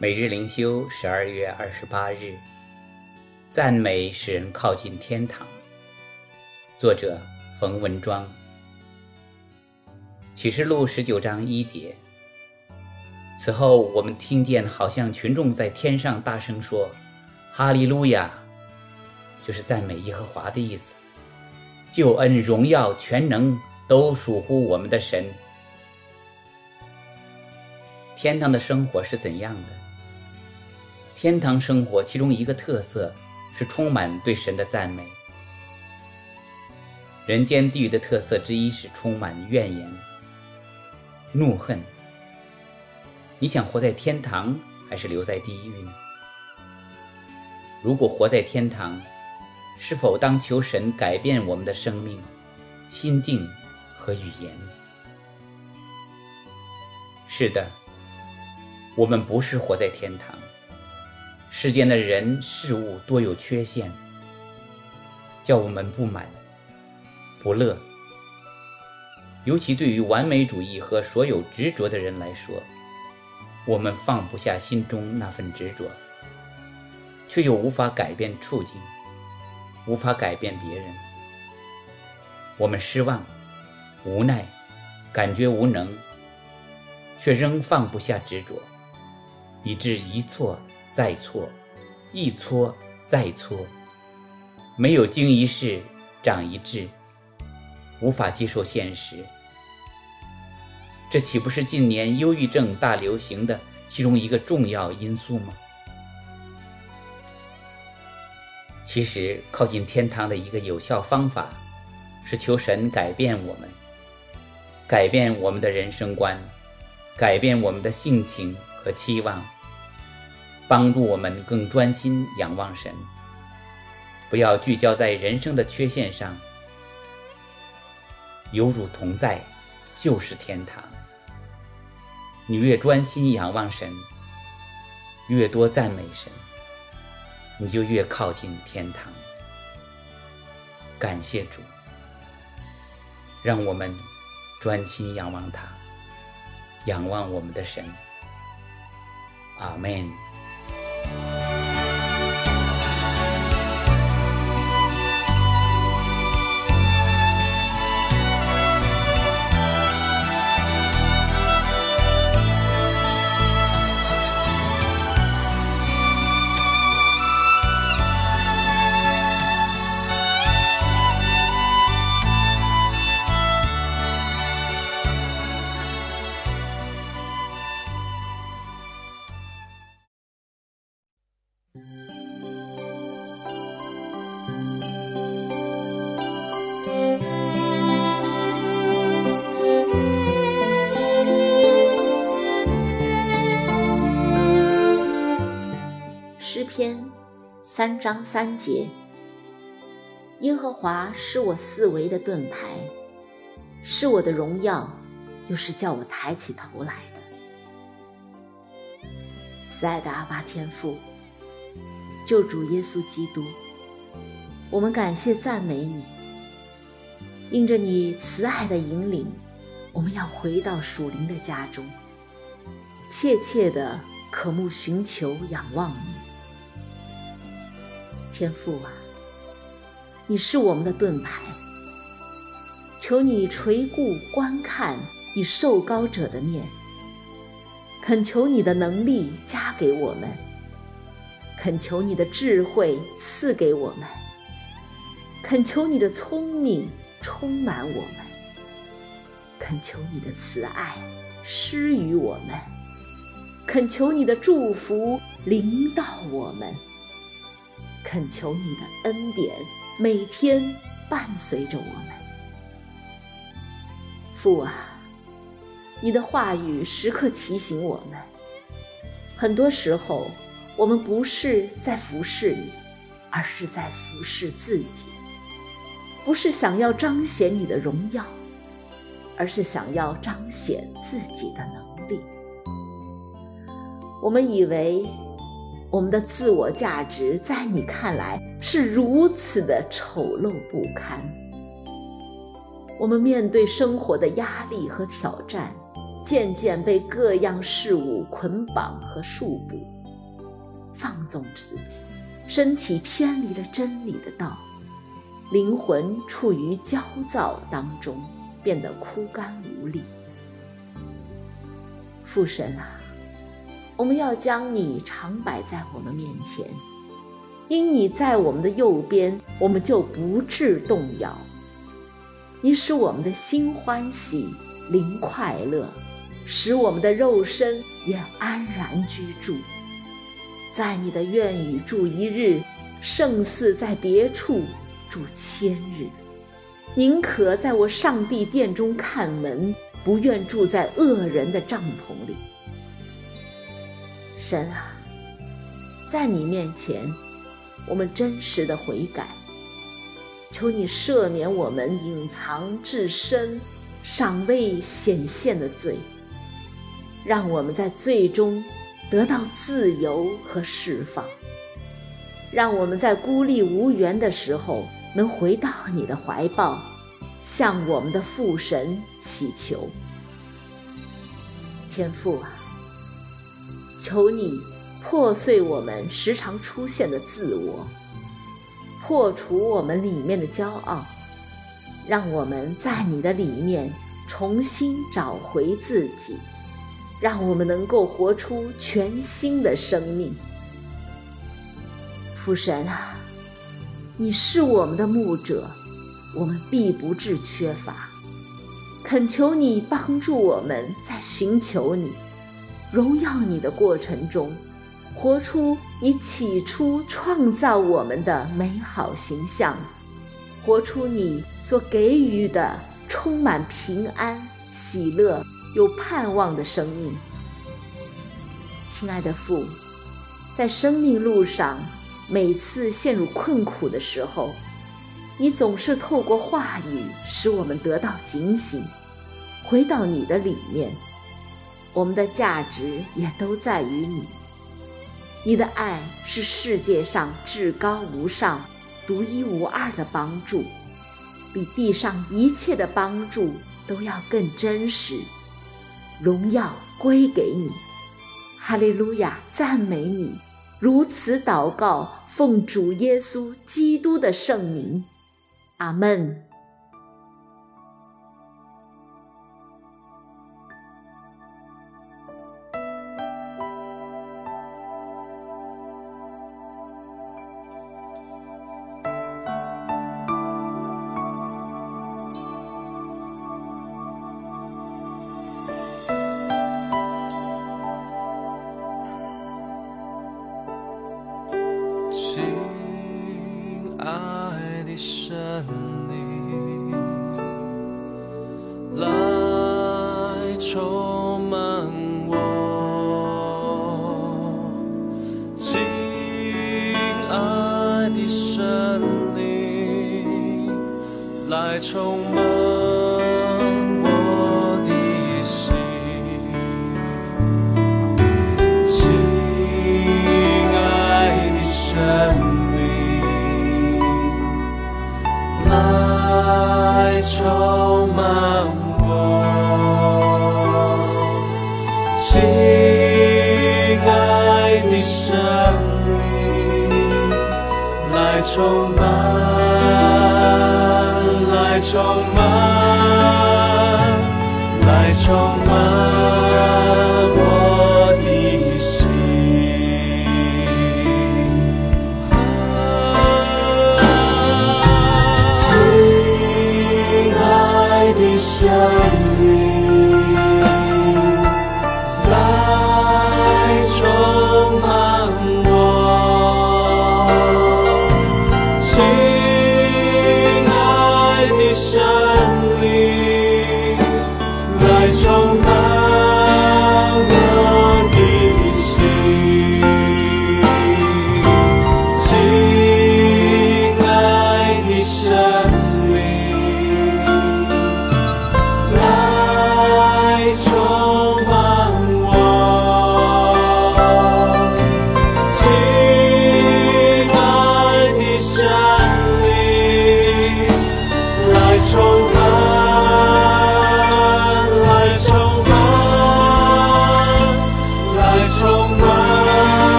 每日灵修，十二月二十八日，赞美使人靠近天堂。作者冯文庄。启示录十九章一节。此后，我们听见好像群众在天上大声说：“哈利路亚！”就是赞美耶和华的意思。救恩、荣耀、全能都属乎我们的神。天堂的生活是怎样的？天堂生活其中一个特色是充满对神的赞美。人间地狱的特色之一是充满怨言、怒恨。你想活在天堂还是留在地狱呢？如果活在天堂，是否当求神改变我们的生命、心境和语言？是的，我们不是活在天堂。世间的人事物多有缺陷，叫我们不满、不乐。尤其对于完美主义和所有执着的人来说，我们放不下心中那份执着，却又无法改变处境，无法改变别人。我们失望、无奈，感觉无能，却仍放不下执着，以致一错。再错，一错再错，没有经一事长一智，无法接受现实。这岂不是近年忧郁症大流行的其中一个重要因素吗？其实，靠近天堂的一个有效方法，是求神改变我们，改变我们的人生观，改变我们的性情和期望。帮助我们更专心仰望神，不要聚焦在人生的缺陷上。有主同在，就是天堂。你越专心仰望神，越多赞美神，你就越靠近天堂。感谢主，让我们专心仰望他，仰望我们的神。阿门。三章三节：耶和华是我四围的盾牌，是我的荣耀，又是叫我抬起头来的。慈爱的阿巴天父，救主耶稣基督，我们感谢赞美你。应着你慈爱的引领，我们要回到属灵的家中，切切的渴慕寻求仰望你。天父啊，你是我们的盾牌，求你垂顾观看你受高者的面，恳求你的能力加给我们，恳求你的智慧赐给我们，恳求你的聪明充满我们，恳求你的慈爱施予我们，恳求你的祝福临到我们。恳求你的恩典每天伴随着我们，父啊，你的话语时刻提醒我们。很多时候，我们不是在服侍你，而是在服侍自己；不是想要彰显你的荣耀，而是想要彰显自己的能力。我们以为。我们的自我价值在你看来是如此的丑陋不堪。我们面对生活的压力和挑战，渐渐被各样事物捆绑和束缚，放纵自己，身体偏离了真理的道，灵魂处于焦躁当中，变得枯干无力。父神啊，我们要将你常摆在我们面前，因你在我们的右边，我们就不致动摇。你使我们的心欢喜，灵快乐，使我们的肉身也安然居住。在你的院宇住一日，胜似在别处住千日。宁可在我上帝殿中看门，不愿住在恶人的帐篷里。神啊，在你面前，我们真实的悔改。求你赦免我们隐藏至深、尚未显现的罪，让我们在罪中得到自由和释放，让我们在孤立无援的时候能回到你的怀抱，向我们的父神祈求。天父啊，求你破碎我们时常出现的自我。破除我们里面的骄傲，让我们在你的里面重新找回自己，让我们能够活出全新的生命。父神啊，你是我们的牧者，我们必不致缺乏。恳求你帮助我们在寻求你、荣耀你的过程中。活出你起初创造我们的美好形象，活出你所给予的充满平安、喜乐、有盼望的生命。亲爱的父，在生命路上，每次陷入困苦的时候，你总是透过话语使我们得到警醒，回到你的里面。我们的价值也都在于你。你的爱是世界上至高无上、独一无二的帮助，比地上一切的帮助都要更真实。荣耀归给你，哈利路亚！赞美你！如此祷告，奉主耶稣基督的圣名，阿门。爱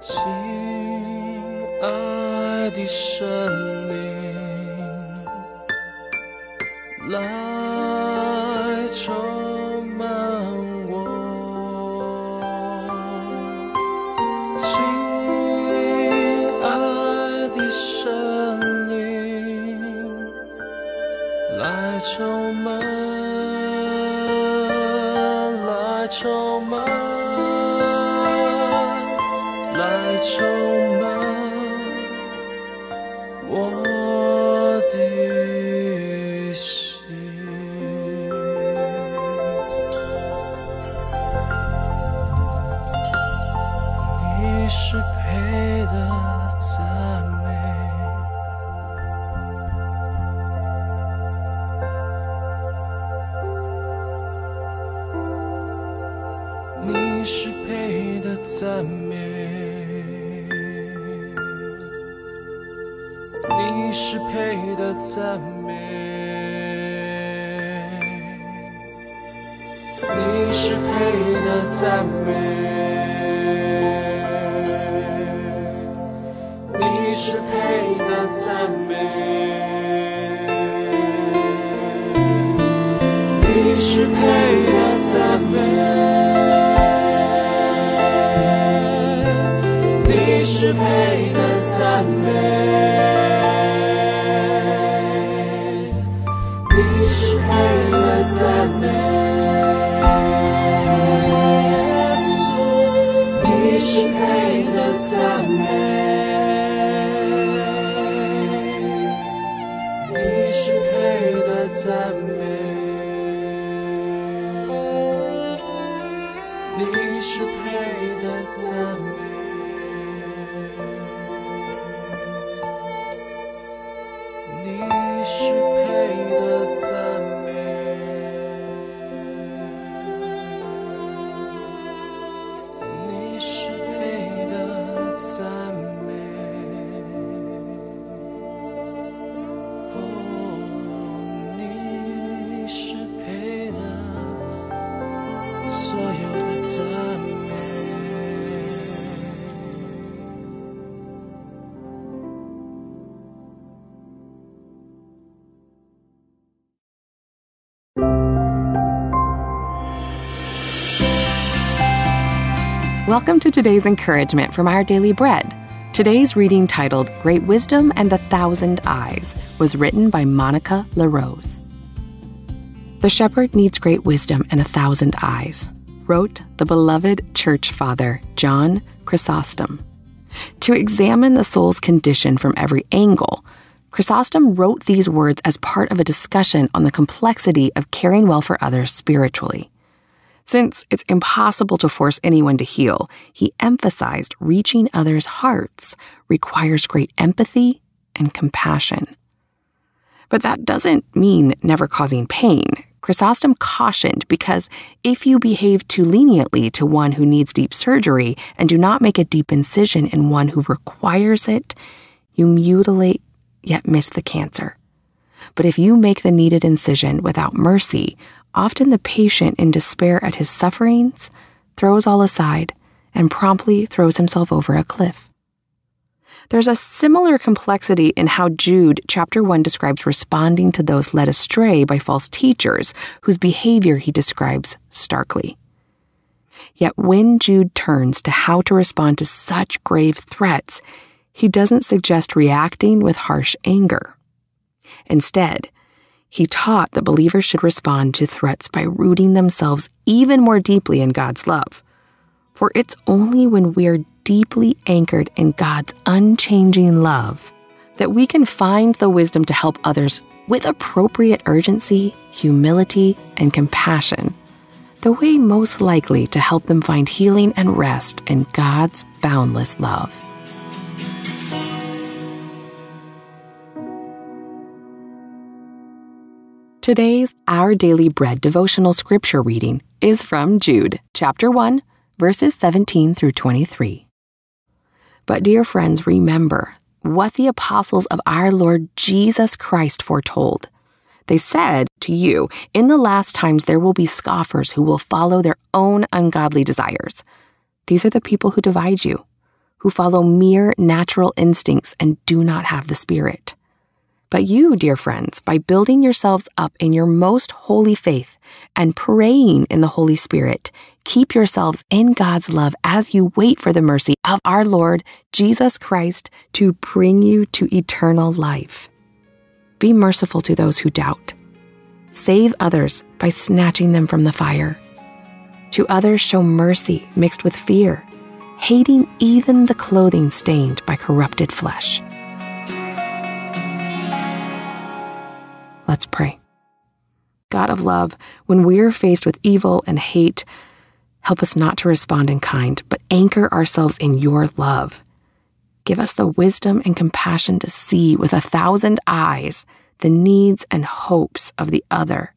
亲爱的神灵，来我的是配的赞美，你是配的赞美，你是配 Welcome to today's encouragement from Our Daily Bread. Today's reading, titled Great Wisdom and a Thousand Eyes, was written by Monica LaRose. The shepherd needs great wisdom and a thousand eyes, wrote the beloved church father John Chrysostom. To examine the soul's condition from every angle, Chrysostom wrote these words as part of a discussion on the complexity of caring well for others spiritually. Since it's impossible to force anyone to heal, he emphasized reaching others' hearts requires great empathy and compassion. But that doesn't mean never causing pain. Chrysostom cautioned because if you behave too leniently to one who needs deep surgery and do not make a deep incision in one who requires it, you mutilate yet miss the cancer. But if you make the needed incision without mercy, often the patient, in despair at his sufferings, throws all aside and promptly throws himself over a cliff. There's a similar complexity in how Jude chapter 1 describes responding to those led astray by false teachers whose behavior he describes starkly. Yet when Jude turns to how to respond to such grave threats, he doesn't suggest reacting with harsh anger. Instead, he taught that believers should respond to threats by rooting themselves even more deeply in God's love. For it's only when we're deeply anchored in God's unchanging love that we can find the wisdom to help others with appropriate urgency, humility, and compassion, the way most likely to help them find healing and rest in God's boundless love. Today's Our Daily Bread devotional scripture reading is from Jude, chapter 1, verses 17 through 23. But, dear friends, remember what the apostles of our Lord Jesus Christ foretold. They said to you, In the last times there will be scoffers who will follow their own ungodly desires. These are the people who divide you, who follow mere natural instincts and do not have the Spirit. But you, dear friends, by building yourselves up in your most holy faith and praying in the Holy Spirit, keep yourselves in God's love as you wait for the mercy of our Lord Jesus Christ to bring you to eternal life. Be merciful to those who doubt. Save others by snatching them from the fire. To others, show mercy mixed with fear, hating even the clothing stained by corrupted flesh. Pray. God of love, when we are faced with evil and hate, help us not to respond in kind, but anchor ourselves in your love. Give us the wisdom and compassion to see with a thousand eyes the needs and hopes of the other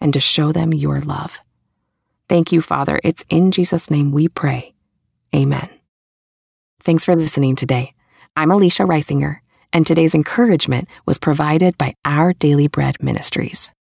and to show them your love. Thank you, Father. It's in Jesus' name we pray. Amen. Thanks for listening today. I'm Alicia Reisinger and today's encouragement was provided by Our Daily Bread Ministries.